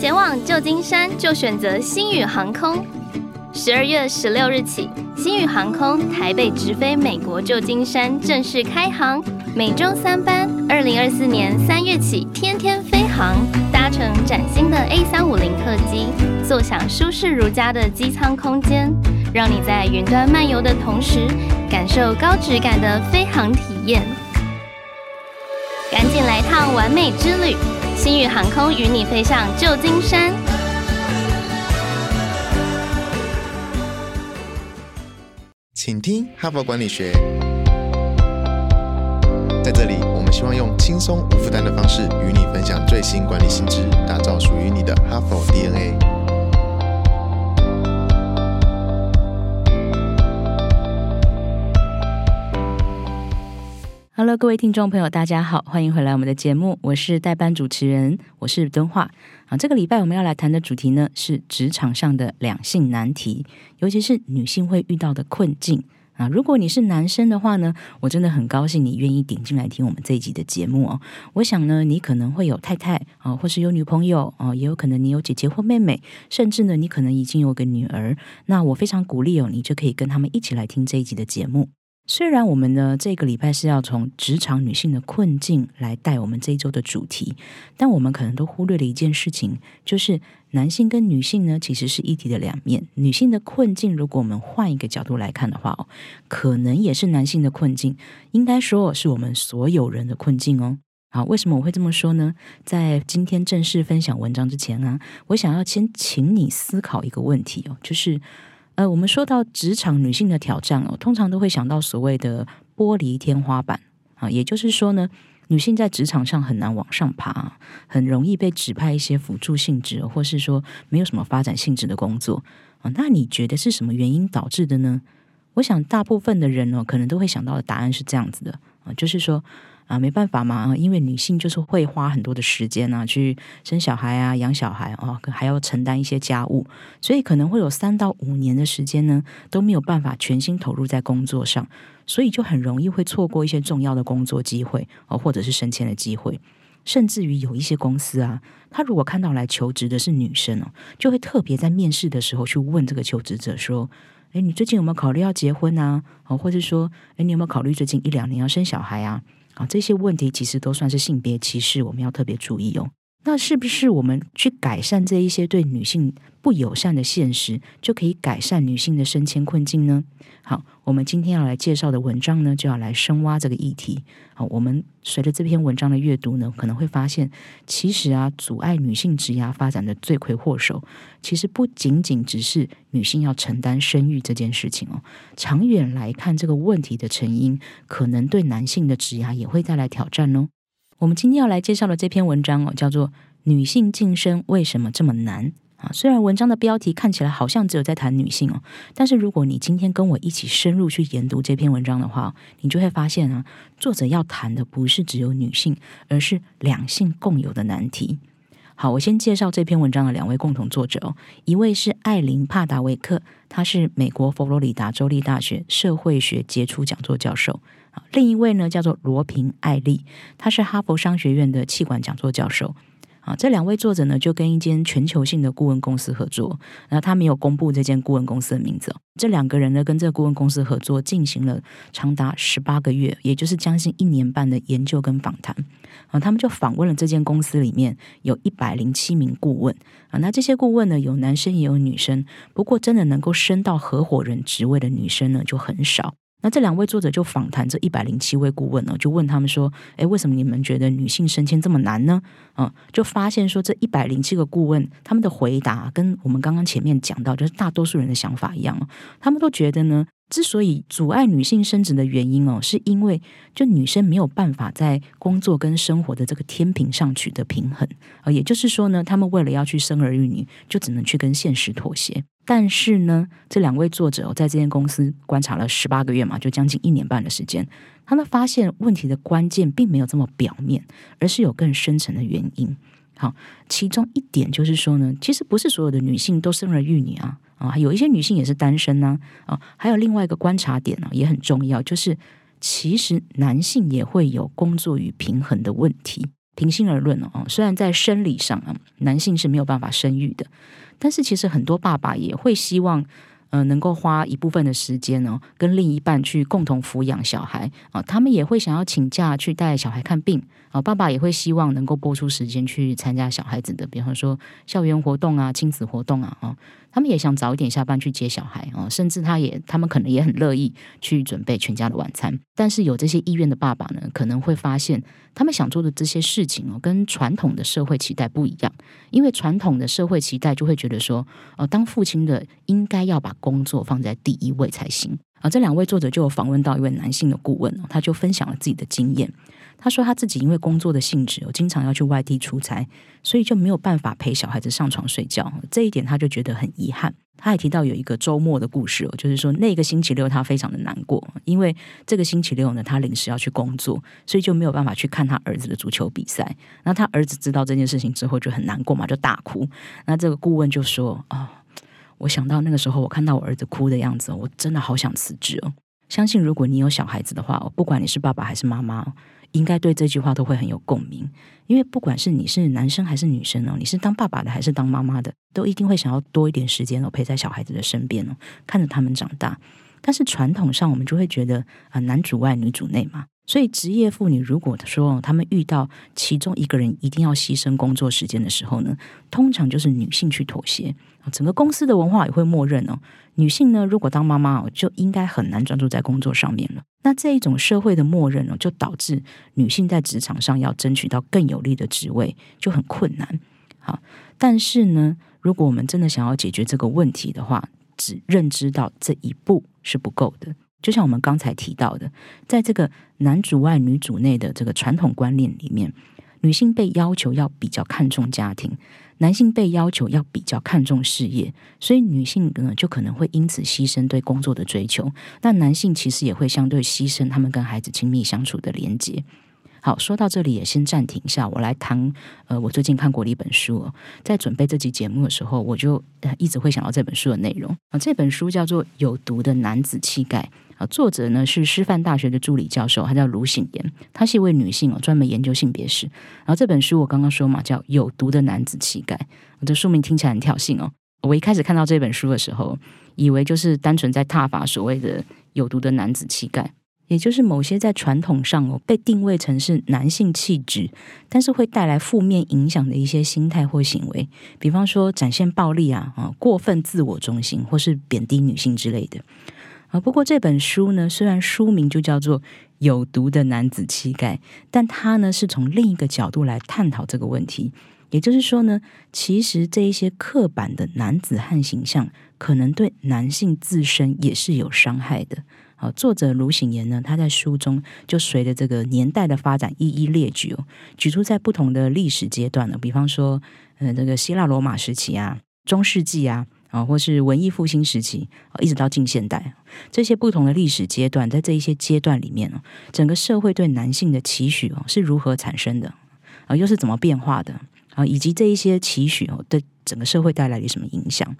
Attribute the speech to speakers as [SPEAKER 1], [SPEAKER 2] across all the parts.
[SPEAKER 1] 前往旧金山就选择星宇航空。十二月十六日起，星宇航空台北直飞美国旧金山正式开航，每周三班。二零二四年三月起，天天飞航，搭乘崭新的 A 三五零客机，坐享舒适如家的机舱空间，让你在云端漫游的同时，感受高质感的飞航体验。赶紧来趟完美之旅！星宇航空与你飞向旧金山。
[SPEAKER 2] 请听哈佛管理学。在这里，我们希望用轻松无负担的方式与你分享最新管理新知，打造属于你的哈佛 DNA。
[SPEAKER 3] Hello，各位听众朋友，大家好，欢迎回来我们的节目，我是代班主持人，我是敦化。啊，这个礼拜我们要来谈的主题呢是职场上的两性难题，尤其是女性会遇到的困境啊。如果你是男生的话呢，我真的很高兴你愿意点进来听我们这一集的节目哦。我想呢，你可能会有太太啊，或是有女朋友哦，也有可能你有姐姐或妹妹，甚至呢，你可能已经有个女儿。那我非常鼓励哦，你就可以跟他们一起来听这一集的节目。虽然我们呢这个礼拜是要从职场女性的困境来带我们这一周的主题，但我们可能都忽略了一件事情，就是男性跟女性呢其实是一体的两面。女性的困境，如果我们换一个角度来看的话哦，可能也是男性的困境。应该说是我们所有人的困境哦。好，为什么我会这么说呢？在今天正式分享文章之前啊，我想要先请你思考一个问题哦，就是。呃，我们说到职场女性的挑战哦，通常都会想到所谓的玻璃天花板啊，也就是说呢，女性在职场上很难往上爬，很容易被指派一些辅助性质，或是说没有什么发展性质的工作啊。那你觉得是什么原因导致的呢？我想大部分的人呢，可能都会想到的答案是这样子的啊，就是说。啊，没办法嘛，因为女性就是会花很多的时间啊，去生小孩啊、养小孩啊，还要承担一些家务，所以可能会有三到五年的时间呢，都没有办法全心投入在工作上，所以就很容易会错过一些重要的工作机会哦，或者是升迁的机会，甚至于有一些公司啊，他如果看到来求职的是女生哦，就会特别在面试的时候去问这个求职者说：“哎，你最近有没有考虑要结婚啊？哦，或者说，哎，你有没有考虑最近一两年要生小孩啊？”啊，这些问题其实都算是性别歧视，我们要特别注意哦。那是不是我们去改善这一些对女性不友善的现实，就可以改善女性的升迁困境呢？好，我们今天要来介绍的文章呢，就要来深挖这个议题。好，我们随着这篇文章的阅读呢，可能会发现，其实啊，阻碍女性职涯发展的罪魁祸首，其实不仅仅只是女性要承担生育这件事情哦。长远来看，这个问题的成因，可能对男性的职涯也会带来挑战哦。我们今天要来介绍的这篇文章哦，叫做《女性晋升为什么这么难》啊。虽然文章的标题看起来好像只有在谈女性哦，但是如果你今天跟我一起深入去研读这篇文章的话，你就会发现啊，作者要谈的不是只有女性，而是两性共有的难题。好，我先介绍这篇文章的两位共同作者哦，一位是艾琳帕达维克，她是美国佛罗里达州立大学社会学杰出讲座教授。另一位呢，叫做罗平艾利，他是哈佛商学院的气管讲座教授。啊，这两位作者呢，就跟一间全球性的顾问公司合作，然后他没有公布这间顾问公司的名字。这两个人呢，跟这个顾问公司合作，进行了长达十八个月，也就是将近一年半的研究跟访谈。啊，他们就访问了这间公司里面有一百零七名顾问。啊，那这些顾问呢，有男生也有女生，不过真的能够升到合伙人职位的女生呢，就很少。那这两位作者就访谈这一百零七位顾问呢，就问他们说：“诶，为什么你们觉得女性升迁这么难呢？”嗯，就发现说这一百零七个顾问他们的回答跟我们刚刚前面讲到，就是大多数人的想法一样。他们都觉得呢，之所以阻碍女性升职的原因哦，是因为就女生没有办法在工作跟生活的这个天平上取得平衡呃。也就是说呢，他们为了要去生儿育女，就只能去跟现实妥协。但是呢，这两位作者在这间公司观察了十八个月嘛，就将近一年半的时间，他们发现问题的关键并没有这么表面，而是有更深层的原因。好，其中一点就是说呢，其实不是所有的女性都生儿育女啊，啊，有一些女性也是单身呢，啊，还有另外一个观察点呢，也很重要，就是其实男性也会有工作与平衡的问题。平心而论哦，虽然在生理上啊，男性是没有办法生育的，但是其实很多爸爸也会希望。嗯，能够花一部分的时间呢，跟另一半去共同抚养小孩啊，他们也会想要请假去带小孩看病啊，爸爸也会希望能够播出时间去参加小孩子的，比方说校园活动啊、亲子活动啊啊。他们也想早一点下班去接小孩啊，甚至他也他们可能也很乐意去准备全家的晚餐。但是有这些意愿的爸爸呢，可能会发现他们想做的这些事情哦，跟传统的社会期待不一样。因为传统的社会期待就会觉得说，呃，当父亲的应该要把工作放在第一位才行。啊，这两位作者就有访问到一位男性的顾问，他就分享了自己的经验。他说他自己因为工作的性质，经常要去外地出差，所以就没有办法陪小孩子上床睡觉。这一点他就觉得很遗憾。他还提到有一个周末的故事哦，就是说那个星期六他非常的难过，因为这个星期六呢他临时要去工作，所以就没有办法去看他儿子的足球比赛。那他儿子知道这件事情之后就很难过嘛，就大哭。那这个顾问就说：“啊，我想到那个时候我看到我儿子哭的样子，我真的好想辞职哦。相信如果你有小孩子的话，不管你是爸爸还是妈妈。”应该对这句话都会很有共鸣，因为不管是你是男生还是女生哦，你是当爸爸的还是当妈妈的，都一定会想要多一点时间哦陪在小孩子的身边哦，看着他们长大。但是传统上我们就会觉得啊，男主外女主内嘛。所以，职业妇女如果说他们遇到其中一个人一定要牺牲工作时间的时候呢，通常就是女性去妥协整个公司的文化也会默认哦，女性呢如果当妈妈哦，就应该很难专注在工作上面了。那这一种社会的默认哦，就导致女性在职场上要争取到更有利的职位就很困难。好，但是呢，如果我们真的想要解决这个问题的话，只认知到这一步是不够的。就像我们刚才提到的，在这个男主外女主内的这个传统观念里面，女性被要求要比较看重家庭，男性被要求要比较看重事业，所以女性呢就可能会因此牺牲对工作的追求，那男性其实也会相对牺牲他们跟孩子亲密相处的连接。好，说到这里也先暂停一下，我来谈。呃，我最近看过的一本书，在准备这期节目的时候，我就一直会想到这本书的内容啊。这本书叫做《有毒的男子气概》啊，作者呢是师范大学的助理教授，他叫卢醒言，他是一位女性哦，专门研究性别史。然后这本书我刚刚说嘛，叫《有毒的男子气概》，我的书名听起来很挑衅哦。我一开始看到这本书的时候，以为就是单纯在挞伐所谓的有毒的男子气概。也就是某些在传统上哦被定位成是男性气质，但是会带来负面影响的一些心态或行为，比方说展现暴力啊啊过分自我中心或是贬低女性之类的啊。不过这本书呢，虽然书名就叫做《有毒的男子气概》，但它呢是从另一个角度来探讨这个问题。也就是说呢，其实这一些刻板的男子汉形象，可能对男性自身也是有伤害的。作者卢醒言呢，他在书中就随着这个年代的发展一一列举哦，举出在不同的历史阶段呢，比方说，嗯，这个希腊罗马时期啊，中世纪啊，啊，或是文艺复兴时期，一直到近现代，这些不同的历史阶段，在这一些阶段里面呢，整个社会对男性的期许哦是如何产生的？啊，又是怎么变化的？啊，以及这一些期许哦对整个社会带来了什么影响？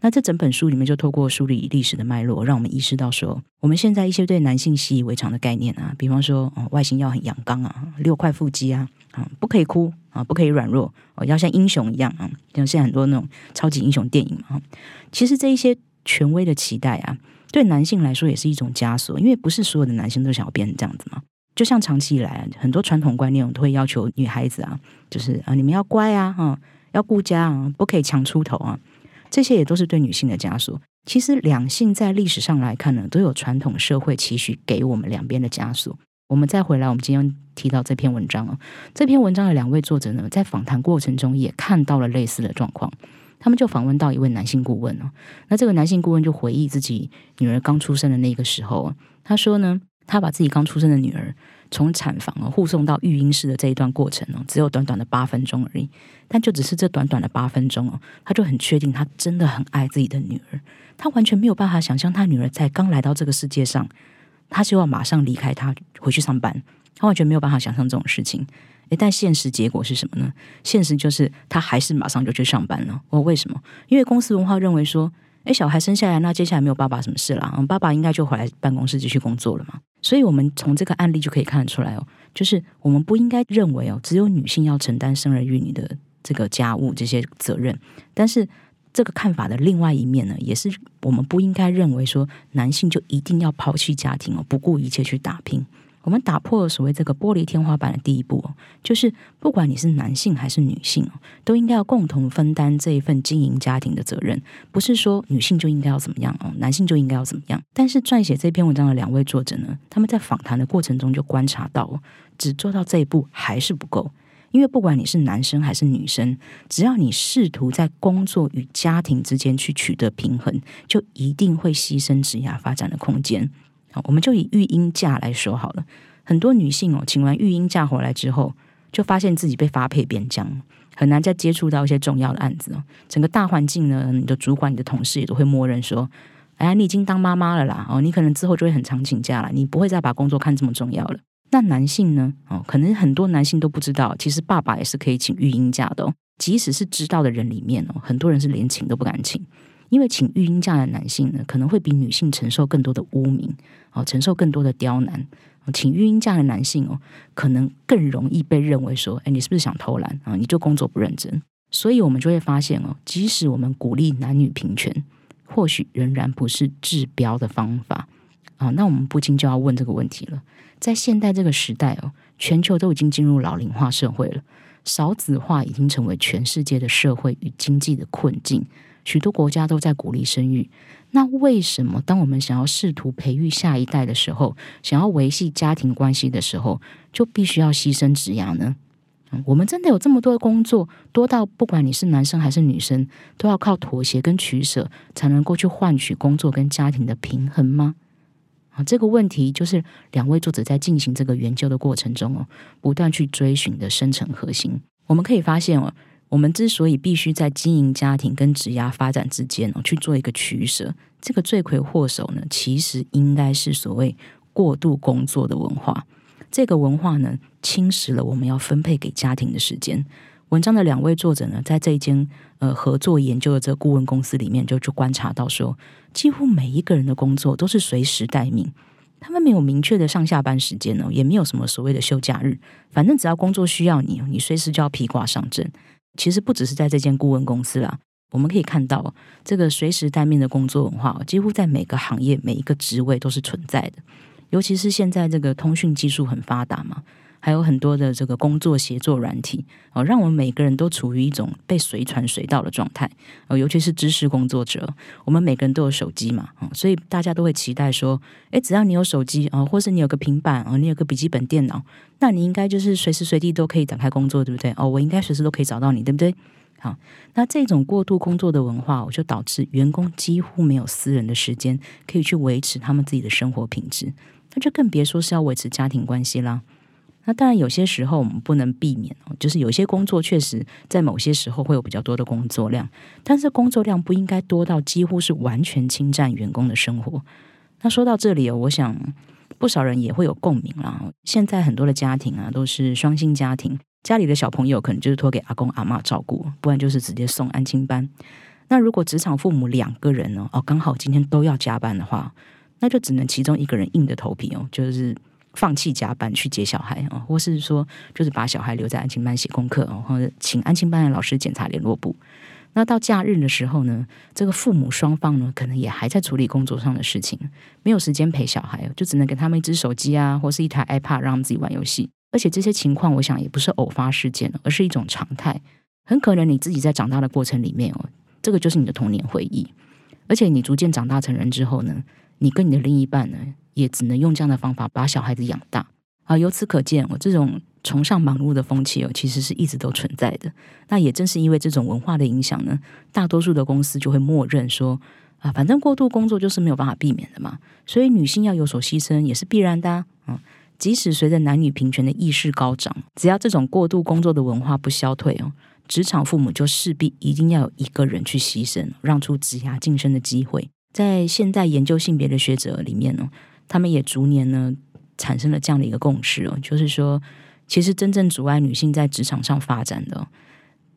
[SPEAKER 3] 那这整本书里面就透过梳理历史的脉络，让我们意识到说，我们现在一些对男性习以为常的概念啊，比方说，哦，外形要很阳刚啊，六块腹肌啊，啊，不可以哭啊，不可以软弱，哦，要像英雄一样啊，像现在很多那种超级英雄电影嘛，其实这一些权威的期待啊，对男性来说也是一种枷锁，因为不是所有的男性都想要变成这样子嘛。就像长期以来很多传统观念，都会要求女孩子啊，就是啊，你们要乖啊，哈，要顾家啊，不可以强出头啊。这些也都是对女性的枷锁。其实两性在历史上来看呢，都有传统社会期许给我们两边的枷锁。我们再回来，我们今天提到这篇文章哦，这篇文章的两位作者呢，在访谈过程中也看到了类似的状况。他们就访问到一位男性顾问哦，那这个男性顾问就回忆自己女儿刚出生的那个时候，他说呢，他把自己刚出生的女儿。从产房啊护送到育婴室的这一段过程哦，只有短短的八分钟而已。但就只是这短短的八分钟哦，他就很确定他真的很爱自己的女儿。他完全没有办法想象他女儿在刚来到这个世界上，他就要马上离开他回去上班。他完全没有办法想象这种事情。诶，但现实结果是什么呢？现实就是他还是马上就去上班了。哦，为什么？因为公司文化认为说，诶，小孩生下来，那接下来没有爸爸什么事了，嗯，爸爸应该就回来办公室继续工作了嘛。所以，我们从这个案例就可以看得出来哦，就是我们不应该认为哦，只有女性要承担生儿育女的这个家务这些责任。但是，这个看法的另外一面呢，也是我们不应该认为说男性就一定要抛弃家庭哦，不顾一切去打拼。我们打破了所谓这个玻璃天花板的第一步，就是不管你是男性还是女性，都应该要共同分担这一份经营家庭的责任。不是说女性就应该要怎么样哦，男性就应该要怎么样。但是撰写这篇文章的两位作者呢，他们在访谈的过程中就观察到，只做到这一步还是不够。因为不管你是男生还是女生，只要你试图在工作与家庭之间去取得平衡，就一定会牺牲职业发展的空间。我们就以育婴假来说好了。很多女性哦，请完育婴假回来之后，就发现自己被发配边疆，很难再接触到一些重要的案子哦。整个大环境呢，你的主管、你的同事也都会默认说：“哎，你已经当妈妈了啦，哦，你可能之后就会很常请假了，你不会再把工作看这么重要了。”那男性呢？哦，可能很多男性都不知道，其实爸爸也是可以请育婴假的哦。即使是知道的人里面哦，很多人是连请都不敢请。因为请育婴假的男性呢，可能会比女性承受更多的污名，哦，承受更多的刁难。请育婴假的男性哦，可能更容易被认为说，哎，你是不是想偷懒啊？你就工作不认真。所以，我们就会发现哦，即使我们鼓励男女平权，或许仍然不是治标的方法啊。那我们不禁就要问这个问题了：在现代这个时代哦，全球都已经进入老龄化社会了，少子化已经成为全世界的社会与经济的困境。许多国家都在鼓励生育，那为什么当我们想要试图培育下一代的时候，想要维系家庭关系的时候，就必须要牺牲职涯呢？我们真的有这么多的工作，多到不管你是男生还是女生，都要靠妥协跟取舍，才能够去换取工作跟家庭的平衡吗？啊，这个问题就是两位作者在进行这个研究的过程中哦，不断去追寻的深层核心。我们可以发现哦。我们之所以必须在经营家庭跟职涯发展之间哦去做一个取舍，这个罪魁祸首呢，其实应该是所谓过度工作的文化。这个文化呢，侵蚀了我们要分配给家庭的时间。文章的两位作者呢，在这一间呃合作研究的这个顾问公司里面，就就观察到说，几乎每一个人的工作都是随时待命，他们没有明确的上下班时间哦，也没有什么所谓的休假日，反正只要工作需要你，你随时就要披挂上阵。其实不只是在这间顾问公司啦，我们可以看到这个随时待命的工作文化，几乎在每个行业、每一个职位都是存在的。尤其是现在这个通讯技术很发达嘛。还有很多的这个工作协作软体哦，让我们每个人都处于一种被随传随到的状态哦。尤其是知识工作者，我们每个人都有手机嘛，所以大家都会期待说，诶，只要你有手机啊，或是你有个平板啊，你有个笔记本电脑，那你应该就是随时随地都可以展开工作，对不对？哦，我应该随时都可以找到你，对不对？好，那这种过度工作的文化，我就导致员工几乎没有私人的时间可以去维持他们自己的生活品质，那就更别说是要维持家庭关系啦。那当然，有些时候我们不能避免哦，就是有些工作确实在某些时候会有比较多的工作量，但是工作量不应该多到几乎是完全侵占员工的生活。那说到这里哦，我想不少人也会有共鸣啦。现在很多的家庭啊，都是双薪家庭，家里的小朋友可能就是托给阿公阿妈照顾，不然就是直接送安亲班。那如果职场父母两个人呢，哦，刚好今天都要加班的话，那就只能其中一个人硬着头皮哦，就是。放弃加班去接小孩啊，或是说就是把小孩留在安亲班写功课哦，或者请安亲班的老师检查联络簿。那到假日的时候呢，这个父母双方呢，可能也还在处理工作上的事情，没有时间陪小孩，就只能给他们一只手机啊，或是一台 iPad 让他们自己玩游戏。而且这些情况，我想也不是偶发事件而是一种常态。很可能你自己在长大的过程里面哦，这个就是你的童年回忆。而且你逐渐长大成人之后呢，你跟你的另一半呢？也只能用这样的方法把小孩子养大啊！由此可见，我这种崇尚忙碌的风气哦，其实是一直都存在的。那也正是因为这种文化的影响呢，大多数的公司就会默认说啊，反正过度工作就是没有办法避免的嘛，所以女性要有所牺牲也是必然的啊。即使随着男女平权的意识高涨，只要这种过度工作的文化不消退哦，职场父母就势必一定要有一个人去牺牲，让出职涯晋升的机会。在现代研究性别的学者里面呢。他们也逐年呢产生了这样的一个共识哦，就是说，其实真正阻碍女性在职场上发展的，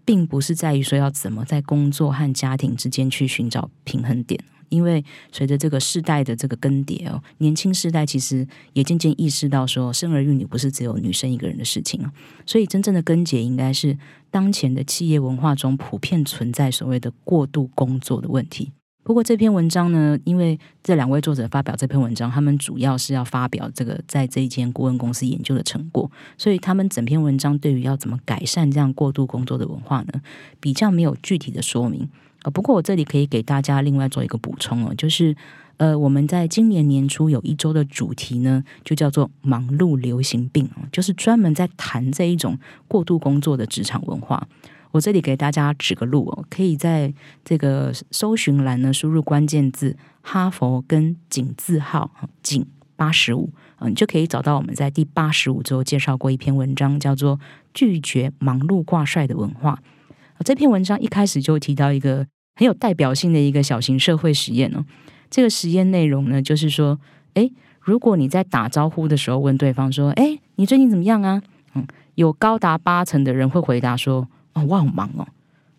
[SPEAKER 3] 并不是在于说要怎么在工作和家庭之间去寻找平衡点。因为随着这个世代的这个更迭哦，年轻世代其实也渐渐意识到说，生儿育女不是只有女生一个人的事情啊。所以真正的根结应该是当前的企业文化中普遍存在所谓的过度工作的问题。不过这篇文章呢，因为这两位作者发表这篇文章，他们主要是要发表这个在这一间顾问公司研究的成果，所以他们整篇文章对于要怎么改善这样过度工作的文化呢，比较没有具体的说明。呃，不过我这里可以给大家另外做一个补充哦，就是呃，我们在今年年初有一周的主题呢，就叫做“忙碌流行病”哦，就是专门在谈这一种过度工作的职场文化。我这里给大家指个路哦，可以在这个搜寻栏呢输入关键字“哈佛”跟“井”字号“井八十五”，嗯，就可以找到我们在第八十五周介绍过一篇文章，叫做“拒绝忙碌挂帅的文化”。这篇文章一开始就提到一个很有代表性的一个小型社会实验哦。这个实验内容呢，就是说，诶，如果你在打招呼的时候问对方说：“诶，你最近怎么样啊？”嗯，有高达八成的人会回答说。哦，我好忙哦！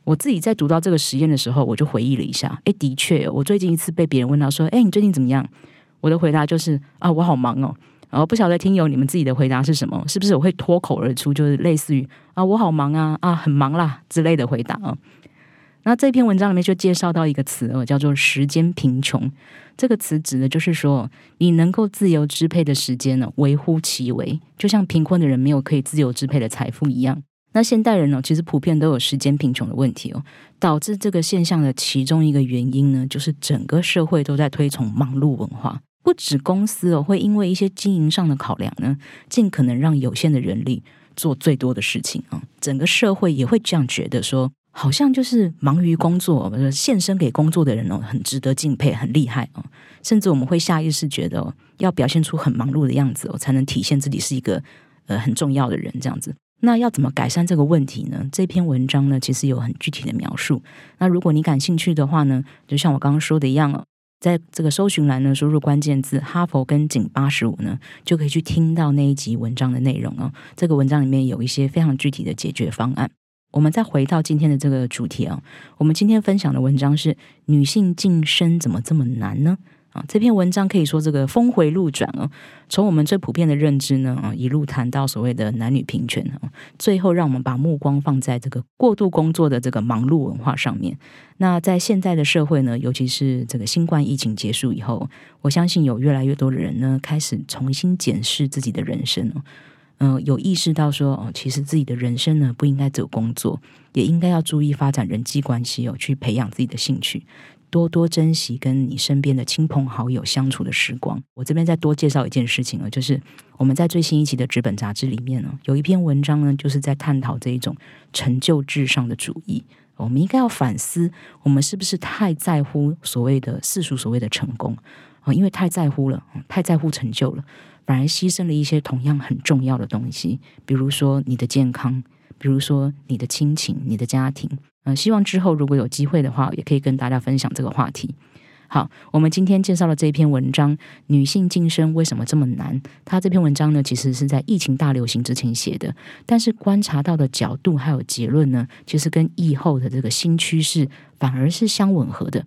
[SPEAKER 3] 我自己在读到这个实验的时候，我就回忆了一下。哎，的确，我最近一次被别人问到说：“哎，你最近怎么样？”我的回答就是：“啊，我好忙哦。”然后不晓得听友你们自己的回答是什么？是不是我会脱口而出，就是类似于“啊，我好忙啊，啊，很忙啦”之类的回答啊？那这篇文章里面就介绍到一个词哦，叫做“时间贫穷”。这个词指的就是说，你能够自由支配的时间呢，微乎其微，就像贫困的人没有可以自由支配的财富一样。那现代人呢，其实普遍都有时间贫穷的问题哦。导致这个现象的其中一个原因呢，就是整个社会都在推崇忙碌文化。不止公司哦，会因为一些经营上的考量呢，尽可能让有限的人力做最多的事情啊。整个社会也会这样觉得，说好像就是忙于工作、献身给工作的人哦，很值得敬佩，很厉害哦。甚至我们会下意识觉得，要表现出很忙碌的样子哦，才能体现自己是一个呃很重要的人，这样子。那要怎么改善这个问题呢？这篇文章呢，其实有很具体的描述。那如果你感兴趣的话呢，就像我刚刚说的一样哦，在这个搜寻栏呢，输入关键字“哈佛跟井八十五”呢，就可以去听到那一集文章的内容哦。这个文章里面有一些非常具体的解决方案。我们再回到今天的这个主题啊，我们今天分享的文章是“女性晋升怎么这么难呢？”啊，这篇文章可以说这个峰回路转哦。从我们最普遍的认知呢，啊，一路谈到所谓的男女平权啊，最后让我们把目光放在这个过度工作的这个忙碌文化上面。那在现在的社会呢，尤其是这个新冠疫情结束以后，我相信有越来越多的人呢，开始重新检视自己的人生哦。嗯，有意识到说哦，其实自己的人生呢，不应该只有工作，也应该要注意发展人际关系哦，去培养自己的兴趣。多多珍惜跟你身边的亲朋好友相处的时光。我这边再多介绍一件事情啊，就是我们在最新一期的纸本杂志里面呢，有一篇文章呢，就是在探讨这一种成就至上的主义。我们应该要反思，我们是不是太在乎所谓的世俗所谓的成功啊？因为太在乎了，太在乎成就了，反而牺牲了一些同样很重要的东西，比如说你的健康，比如说你的亲情、你的家庭。嗯，希望之后如果有机会的话，也可以跟大家分享这个话题。好，我们今天介绍的这一篇文章《女性晋升为什么这么难》，它这篇文章呢，其实是在疫情大流行之前写的，但是观察到的角度还有结论呢，其实跟疫后的这个新趋势反而是相吻合的。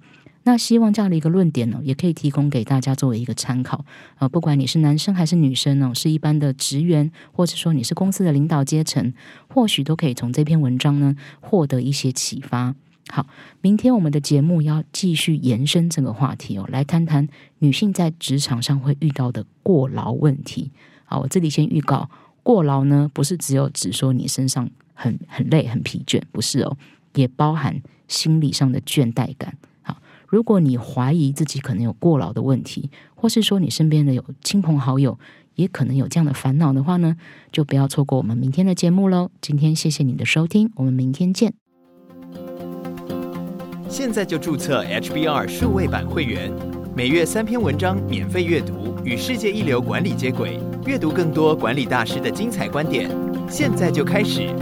[SPEAKER 3] 那希望这样的一个论点呢，也可以提供给大家作为一个参考。呃，不管你是男生还是女生呢，是一般的职员，或者说你是公司的领导阶层，或许都可以从这篇文章呢获得一些启发。好，明天我们的节目要继续延伸这个话题哦，来谈谈女性在职场上会遇到的过劳问题。好，我这里先预告，过劳呢不是只有指说你身上很很累很疲倦，不是哦，也包含心理上的倦怠感。如果你怀疑自己可能有过劳的问题，或是说你身边的有亲朋好友也可能有这样的烦恼的话呢，就不要错过我们明天的节目喽。今天谢谢你的收听，我们明天见。
[SPEAKER 4] 现在就注册 HBR 数位版会员，每月三篇文章免费阅读，与世界一流管理接轨，阅读更多管理大师的精彩观点。现在就开始。